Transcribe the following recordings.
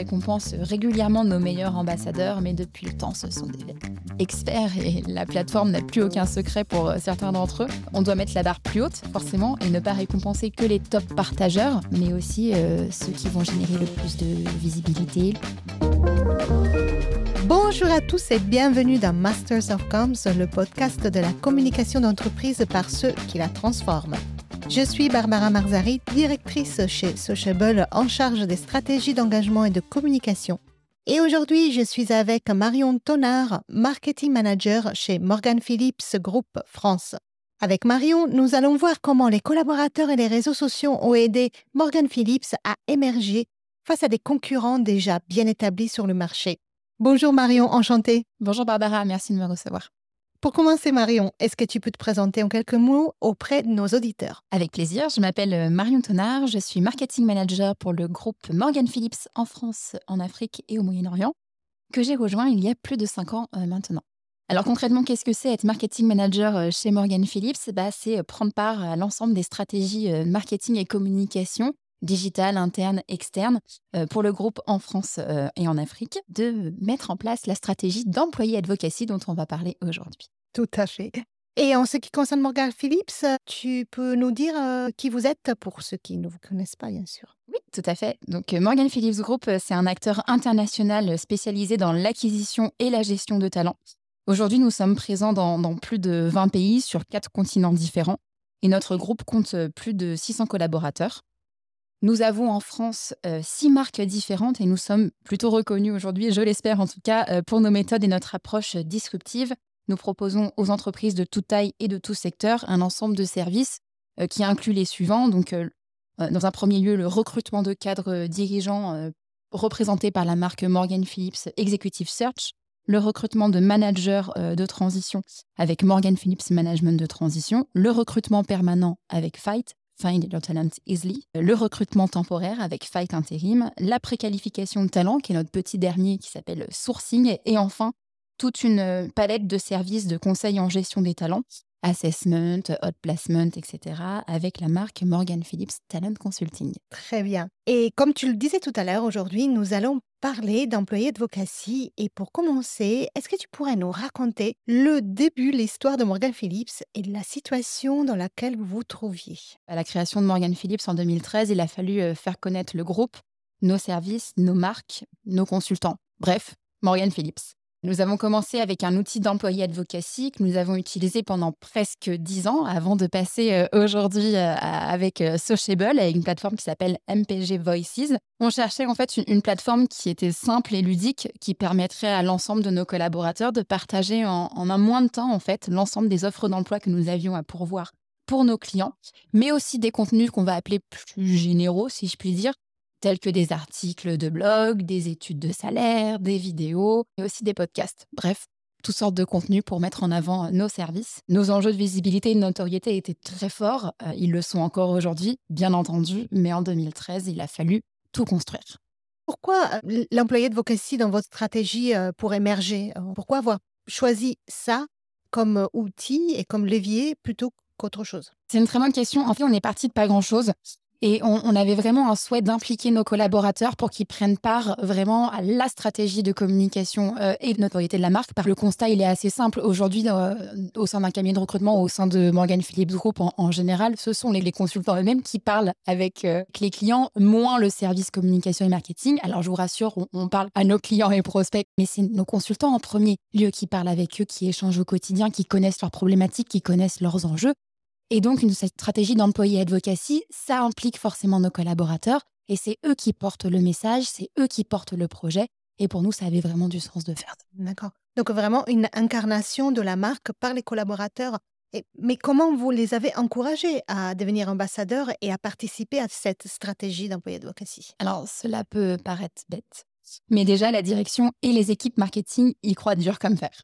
récompense régulièrement nos meilleurs ambassadeurs, mais depuis le temps, ce sont des experts et la plateforme n'a plus aucun secret pour euh, certains d'entre eux. On doit mettre la barre plus haute, forcément, et ne pas récompenser que les top partageurs, mais aussi euh, ceux qui vont générer le plus de visibilité. Bonjour à tous et bienvenue dans Masters of Comms, le podcast de la communication d'entreprise par ceux qui la transforment. Je suis Barbara Marzari, directrice chez Sociable en charge des stratégies d'engagement et de communication. Et aujourd'hui, je suis avec Marion Tonard, marketing manager chez Morgan Phillips Group France. Avec Marion, nous allons voir comment les collaborateurs et les réseaux sociaux ont aidé Morgan Phillips à émerger face à des concurrents déjà bien établis sur le marché. Bonjour Marion, enchantée. Bonjour Barbara, merci de me recevoir. Pour commencer, Marion, est-ce que tu peux te présenter en quelques mots auprès de nos auditeurs? Avec plaisir, je m'appelle euh, Marion Tonard, je suis marketing manager pour le groupe Morgan Phillips en France, en Afrique et au Moyen-Orient, que j'ai rejoint il y a plus de cinq ans euh, maintenant. Alors concrètement, qu'est-ce que c'est être marketing manager euh, chez Morgan Phillips? Bah, C'est prendre part à l'ensemble des stratégies marketing et communication digitale, interne, externe, pour le groupe en France et en Afrique, de mettre en place la stratégie d'employé advocacy dont on va parler aujourd'hui. Tout à fait. Et en ce qui concerne Morgan Phillips, tu peux nous dire qui vous êtes pour ceux qui ne vous connaissent pas, bien sûr. Oui, tout à fait. Donc Morgan Phillips Group, c'est un acteur international spécialisé dans l'acquisition et la gestion de talents. Aujourd'hui, nous sommes présents dans, dans, plus de 20 pays sur quatre continents différents et notre groupe compte plus de 600 collaborateurs. Nous avons en France euh, six marques différentes et nous sommes plutôt reconnus aujourd'hui, je l'espère en tout cas, euh, pour nos méthodes et notre approche disruptive. Nous proposons aux entreprises de toute taille et de tout secteur un ensemble de services euh, qui inclut les suivants. Donc, dans un premier lieu, le recrutement de cadres dirigeants représentés par la marque Morgan Phillips Executive Search, le recrutement de managers de transition avec Morgan Phillips Management de transition, le recrutement permanent avec Fight, Le recrutement temporaire avec Fight Interim, la préqualification de talent, qui est notre petit dernier qui s'appelle Sourcing, et enfin toute une palette de services de conseil en gestion des talents, assessment, hot placement, etc., avec la marque Morgan Phillips Talent Consulting. Très bien. Et comme tu le disais tout à l'heure, aujourd'hui, nous allons parler d'employés advocacy. Et pour commencer, est-ce que tu pourrais nous raconter le début, l'histoire de Morgan Phillips et la situation dans laquelle vous vous trouviez? À la création de Morgan Phillips en 2013, il a fallu euh, faire connaître le groupe, nos services, nos marques, nos consultants. Bref, Morgan Phillips. Nous avons commencé avec un outil d'employé advocacy que nous avons utilisé pendant presque dix ans avant de passer euh, aujourd'hui euh, avec euh, Sociable, avec une plateforme qui s'appelle MPG Voices. On cherchait en fait une, plateforme qui était simple et ludique, qui permettrait à l'ensemble de nos collaborateurs de partager en, en un moins de temps en fait l'ensemble des offres d'emploi que nous avions à pourvoir pour nos clients, mais aussi des contenus qu'on va appeler plus généraux, si je puis dire, tels que des articles de blog, des études de salaire, des vidéos et aussi des podcasts. Bref, toutes sortes de contenus pour mettre en avant nos services. Nos enjeux de visibilité et de notoriété étaient très forts. Euh, ils le sont encore aujourd'hui, bien entendu, mais en 2013, il a fallu tout construire. Pourquoi euh, l'employé de vocacy dans votre stratégie euh, pour émerger Pourquoi avoir choisi ça comme outil et comme levier plutôt qu'autre chose? C'est une très bonne question. En fait, on est parti de pas grand-chose. Et on, avait vraiment un souhait d'impliquer nos collaborateurs pour qu'ils prennent part vraiment à la stratégie de communication euh, et de notoriété de la marque. Par le constat, il est assez simple. Aujourd'hui, euh, au sein d'un cabinet de recrutement, au sein de Morgan Phillips Group en, général, ce sont les, consultants eux-mêmes qui parlent avec euh, les clients, moins le service communication et marketing. Alors, je vous rassure, on, on parle à nos clients et prospects, mais c'est nos consultants en premier lieu qui parlent avec eux, qui échangent au quotidien, qui connaissent leurs problématiques, qui connaissent leurs enjeux. Et donc, une stratégie d'employé advocacy, ça implique forcément nos collaborateurs et c'est eux qui portent le message, c'est eux qui portent le projet. Et pour nous, ça avait vraiment du sens de faire. D'accord. Donc, vraiment une incarnation de la marque par les collaborateurs. mais comment vous les avez encouragés à devenir ambassadeurs et à participer à cette stratégie d'employé advocacy? Alors, cela peut paraître bête. Mais déjà, la direction et les équipes marketing y croient dur comme fer.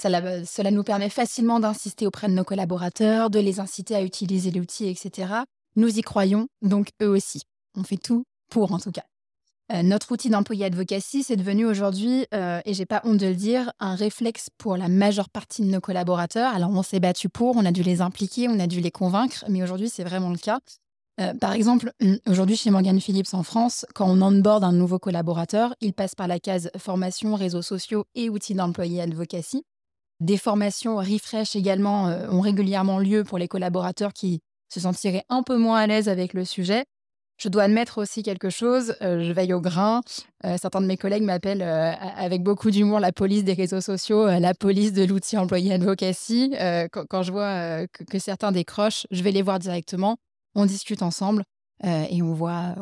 Cela, nous permet facilement d'insister auprès de nos collaborateurs, de les inciter à utiliser l'outil, etc. Nous y croyons, donc eux aussi. On fait tout pour, en tout cas. Euh, notre outil d'employé advocacy, c'est devenu aujourd'hui, euh, et j'ai pas honte de le dire, un réflexe pour la majeure partie de nos collaborateurs. Alors, on s'est battu pour, on a dû les impliquer, on a dû les convaincre, mais aujourd'hui, c'est vraiment le cas. Par exemple, aujourd'hui chez Morgan Phillips en France, quand on onboard un nouveau collaborateur, il passe par la case formation, réseaux sociaux et outils d'employé advocacy. Des formations refresh également ont régulièrement lieu pour les collaborateurs qui se sentiraient un peu moins à l'aise avec le sujet. Je dois admettre aussi quelque chose, euh, je veille au grain. Euh, certains de mes collègues m'appellent euh, avec beaucoup d'humour la police des réseaux sociaux, la police de l'outil employé advocacy. Quand, je vois que, certains décrochent, je vais les voir directement, on discute ensemble et on voit,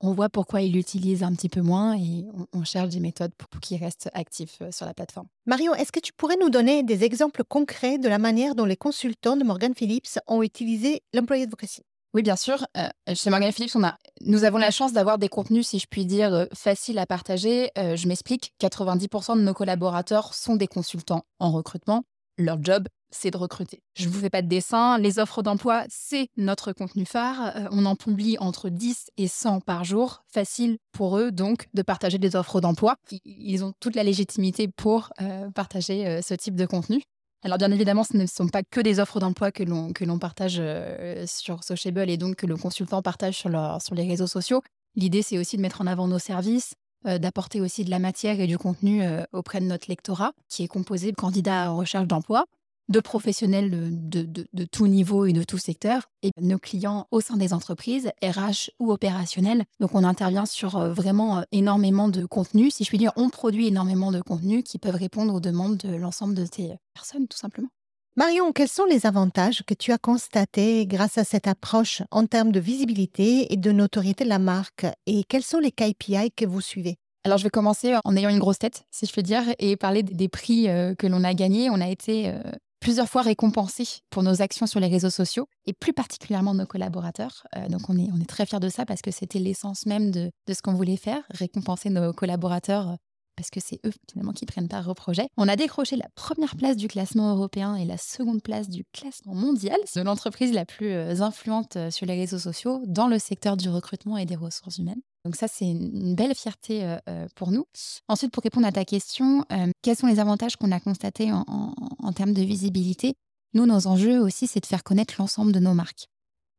on, voit pourquoi ils l'utilisent un petit peu moins et on, cherche des méthodes pour, pour qu'ils restent actifs sur la plateforme. Marion, est-ce que tu pourrais nous donner des exemples concrets de la manière dont les consultants de Morgan Phillips ont utilisé l'employé advocacy? Oui, bien sûr. Euh, chez Morgan Phillips, on a, nous avons la chance d'avoir des contenus, si je puis dire, euh, faciles à partager. Euh, je m'explique, 90% de nos collaborateurs sont des consultants en recrutement. Leur job, c'est de recruter. Je ne vous fais pas de dessin. Les offres d'emploi, c'est notre contenu phare. on en publie entre 10 et 100 par jour. Facile pour eux, donc, de partager des offres d'emploi. Ils ont toute la légitimité pour partager ce type de contenu. Alors bien évidemment, ce ne sont pas que des offres d'emploi que l'on, que l'on partage euh, sur Sociable et donc que le consultant partage sur, sur les réseaux sociaux. L'idée, c'est aussi de mettre en avant nos services, euh, d'apporter aussi de la matière et du contenu euh, auprès de notre lectorat, qui est composé de candidats en recherche d'emploi, de professionnels de, de, tout niveau et de tout secteur, et nos clients au sein des entreprises, RH ou opérationnels. Donc on intervient sur euh, vraiment euh, énormément de contenus. Si je puis dire, on produit énormément de contenus qui peuvent répondre aux demandes de l'ensemble de ces personnes, tout simplement. Marion, quels sont les avantages que tu as constatés grâce à cette approche en termes de visibilité et de notoriété de la marque? Et quels sont les KPI que vous suivez? Alors, je vais commencer en ayant une grosse tête, si je peux dire, et parler des prix euh, que l'on a gagnés. On a été plusieurs fois récompensés pour nos actions sur les réseaux sociaux et plus particulièrement nos collaborateurs. Euh, donc on est, on est très fiers de ça parce que c'était l'essence même de, de ce qu'on voulait faire, récompenser nos collaborateurs parce que c'est eux finalement qui prennent part au projet. On a décroché la première place du classement européen et la seconde place du classement mondial de l'entreprise la plus euh, influente sur les réseaux sociaux dans le secteur du recrutement et des ressources humaines. Donc ça, c'est une belle fierté pour nous. Ensuite, pour répondre à ta question, quels sont les avantages qu'on a constatés en, termes de visibilité? Nous, nos enjeux aussi, c'est de faire connaître l'ensemble de nos marques.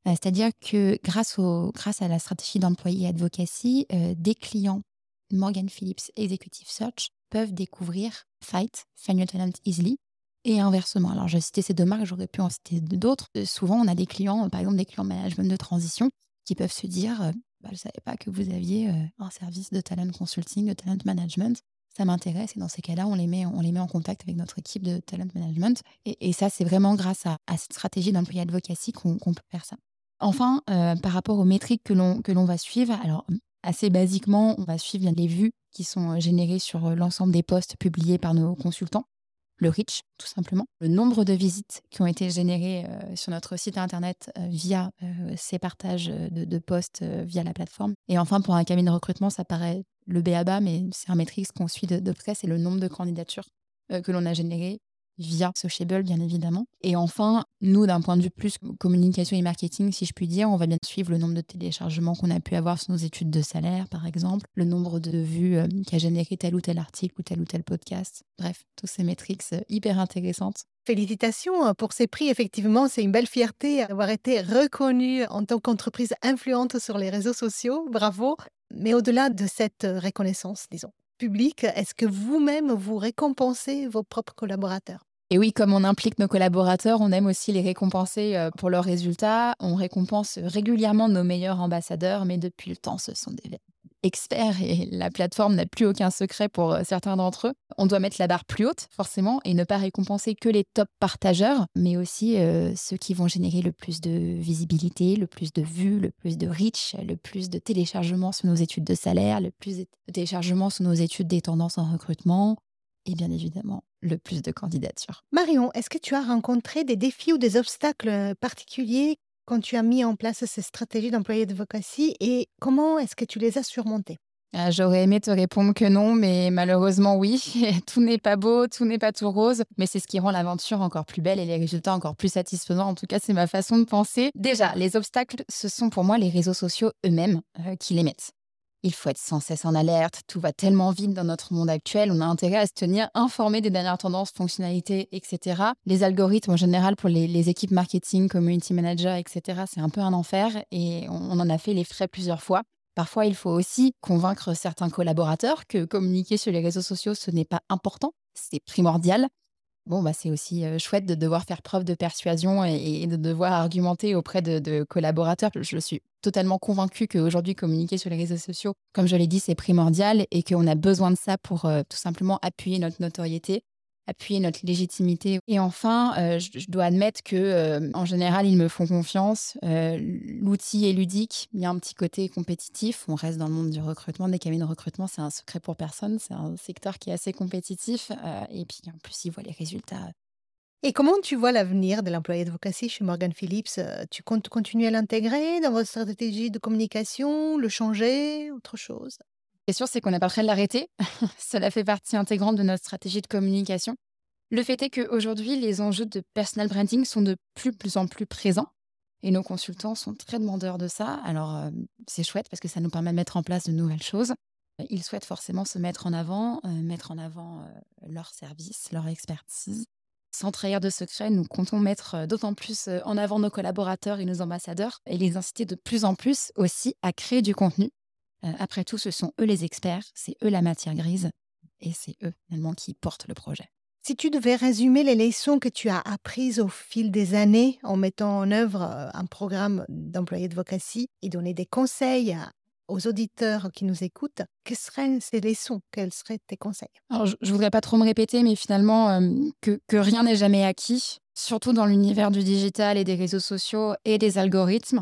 C'est-à-dire que grâce, au, grâce à la stratégie d'employé advocacy, des clients Morgan Phillips Executive Search peuvent découvrir Fight, Find Your Talent Easily, et inversement. Alors, je citais ces deux marques, j'aurais pu en citer d'autres. souvent, on a des clients, par exemple des clients management de transition, qui peuvent se dire bah, je ne savais pas que vous aviez un service de talent consulting, de talent management. Ça m'intéresse et dans ces cas-là, on, les met, on les met en contact avec notre équipe de talent management. Et, ça, c'est vraiment grâce à, cette stratégie d'employé advocacy qu'on peut faire ça. Enfin, par rapport aux métriques que l'on va suivre, alors assez basiquement, on va suivre les vues qui sont générées sur l'ensemble des postes publiés par nos consultants le reach, tout simplement, le nombre de visites qui ont été générées euh, sur notre site internet euh, via euh, ces partages de, posts via la plateforme. Et enfin, pour un cabinet de recrutement, ça paraît le BABA, mais c'est un métrique qu'on suit de, de près, c'est le nombre de candidatures que l'on a générées via Sociable, bien évidemment. Et enfin, nous, d'un point de vue plus communication et marketing, si je puis dire, on va bien suivre le nombre de téléchargements qu'on a pu avoir sur nos études de salaire, par exemple, le nombre de vues euh, qu'a généré tel ou tel article ou tel ou tel podcast. Bref, tous ces métriques euh, hyper intéressantes. Félicitations euh, pour ces prix. Effectivement, c'est une belle fierté d'avoir été reconnue en tant qu'entreprise influente sur les réseaux sociaux. Bravo. Mais au-delà de cette reconnaissance, disons, publique, est-ce que vous-même vous récompensez vos propres collaborateurs? Et oui, comme on implique nos collaborateurs, on aime aussi les récompenser euh, pour leurs résultats. On récompense régulièrement nos meilleurs ambassadeurs, mais depuis le temps, ce sont des experts et la plateforme n'a plus aucun secret pour euh, certains d'entre eux. On doit mettre la barre plus haute, forcément, et ne pas récompenser que les top partageurs, mais aussi euh, ceux qui vont générer le plus de visibilité, le plus de vues, le plus de reach, le plus de téléchargements sur nos études de salaire, le plus de téléchargements sur nos études des tendances en recrutement, et bien évidemment le plus de candidatures. Marion, est-ce que tu as rencontré des défis ou des obstacles particuliers quand tu as mis en place ces stratégies d'employé d'advocacy et comment est-ce que tu les as surmontées? Ah, J'aurais aimé te répondre que non, mais malheureusement oui. tout n'est pas beau, tout n'est pas tout rose, mais c'est ce qui rend l'aventure encore plus belle et les résultats encore plus satisfaisants. En tout cas, c'est ma façon de penser. Déjà, les obstacles, ce sont pour moi les réseaux sociaux eux-mêmes qui les mettent. Il faut être sans cesse en alerte, tout va tellement vite dans notre monde actuel, on a intérêt à se tenir informé des dernières tendances, fonctionnalités, etc. Les algorithmes en général pour les, équipes marketing, community manager, etc., c'est un peu un enfer et on, on en a fait les frais plusieurs fois. Parfois, il faut aussi convaincre certains collaborateurs que communiquer sur les réseaux sociaux, ce n'est pas important, c'est primordial bon, bah, c'est aussi chouette de devoir faire preuve de persuasion et, de devoir argumenter auprès de, collaborateurs. Je suis totalement convaincue qu'aujourd'hui, communiquer sur les réseaux sociaux, comme je l'ai dit, c'est primordial et qu'on a besoin de ça pour tout simplement appuyer notre notoriété appuyer notre légitimité. Et enfin, euh, je, dois admettre que euh, en général, ils me font confiance. Euh, l'outil est ludique. Il y a un petit côté compétitif. On reste dans le monde du recrutement, des cabines de recrutement. C'est un secret pour personne. C'est un secteur qui est assez compétitif. et puis en plus, ils voient les résultats. Et comment tu vois l'avenir de l'employé d'advocacy chez Morgan Phillips? Tu comptes continuer à l'intégrer dans votre stratégie de communication, le changer, autre chose? Est sûr, c'est qu'on n'est pas prêt de l'arrêter. Cela fait partie intégrante de notre stratégie de communication. Le fait est qu'aujourd'hui, les enjeux de personal branding sont de plus, en plus présents. Et nos consultants sont très demandeurs de ça. Alors, euh, c'est chouette parce que ça nous permet de mettre en place de nouvelles choses. Ils souhaitent forcément se mettre en avant, euh, mettre en avant euh, leur service, leur expertise. Sans trahir de secret, nous comptons mettre d'autant plus en avant nos collaborateurs et nos ambassadeurs et les inciter de plus en plus aussi à créer du contenu euh, après tout, ce sont eux les experts, c'est eux la matière grise, et c'est eux finalement qui portent le projet. Si tu devais résumer les leçons que tu as apprises au fil des années en mettant en œuvre euh, un programme d'employés de vocatie et donner des conseils aux auditeurs qui nous écoutent, quelles seraient ces leçons? Quels seraient tes conseils? Alors, je ne voudrais pas trop me répéter, mais finalement, euh, que, que rien n'est jamais acquis, surtout dans l'univers du digital et des réseaux sociaux et des algorithmes.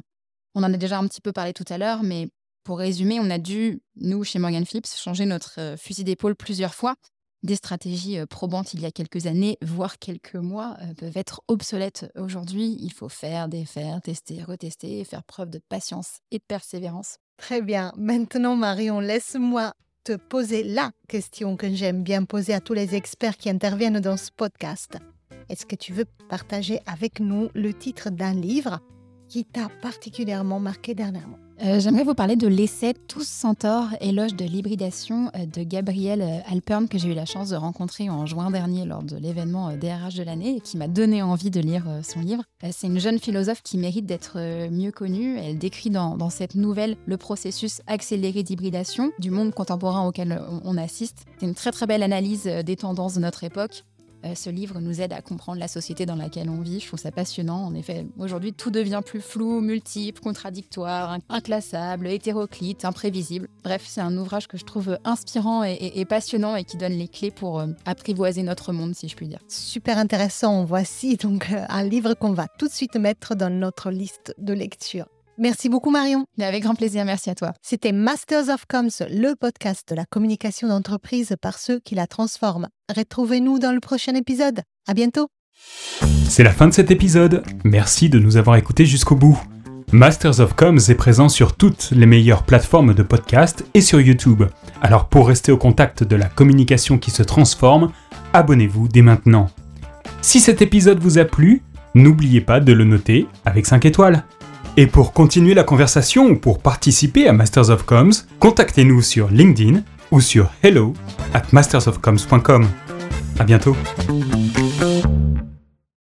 On en a déjà un petit peu parlé tout à l'heure, mais pour résumer, on a dû, nous, chez Morgan Phillips, changer notre euh, fusil d'épaule plusieurs fois. Des stratégies euh, probantes il y a quelques années, voire quelques mois, euh, peuvent être obsolètes aujourd'hui. Il faut faire, défaire, tester, retester, faire preuve de patience et de persévérance. Très bien. Maintenant, Marion, laisse-moi te poser la question que j'aime bien poser à tous les experts qui interviennent dans ce podcast. Est-ce que tu veux partager avec nous le titre d'un livre qui t'a particulièrement marqué dernièrement? Euh, J'aimerais vous parler de l'essai Tous Centaures, éloge de l'hybridation euh, de Gabriel euh, Alpern, que j'ai eu la chance de rencontrer en juin dernier lors de l'événement DRH de l'année et qui m'a donné envie de lire son livre. C'est une jeune philosophe qui mérite d'être mieux connue. Elle décrit dans, cette nouvelle le processus accéléré d'hybridation du monde contemporain auquel on assiste. C'est une très très belle analyse des tendances de notre époque ce livre nous aide à comprendre la société dans laquelle on vit. Je trouve ça passionnant. En effet, aujourd'hui, tout devient plus flou, multiple, contradictoire, inclassable, hétéroclite, imprévisible. Bref, c'est un ouvrage que je trouve inspirant et, passionnant et qui donne les clés pour euh, apprivoiser notre monde, si je puis dire. Super intéressant. Voici donc euh, un livre qu'on va tout de suite mettre dans notre liste de lecture. Merci beaucoup Marion. Avec grand plaisir, merci à toi. C'était Masters of Comms, le podcast de la communication d'entreprise par ceux qui la transforment. Retrouvez-nous dans le prochain épisode. À bientôt. C'est la fin de cet épisode. Merci de nous avoir écoutés jusqu'au bout. Masters of Comms est présent sur toutes les meilleures plateformes de podcast et sur YouTube. Alors pour rester au contact de la communication qui se transforme, abonnez-vous dès maintenant. Si cet épisode vous a plu, n'oubliez pas de le noter avec 5 étoiles. Et pour continuer la conversation ou pour participer à Masters of Comms, contactez-nous sur LinkedIn ou sur hello at mastersofcoms.com. À bientôt.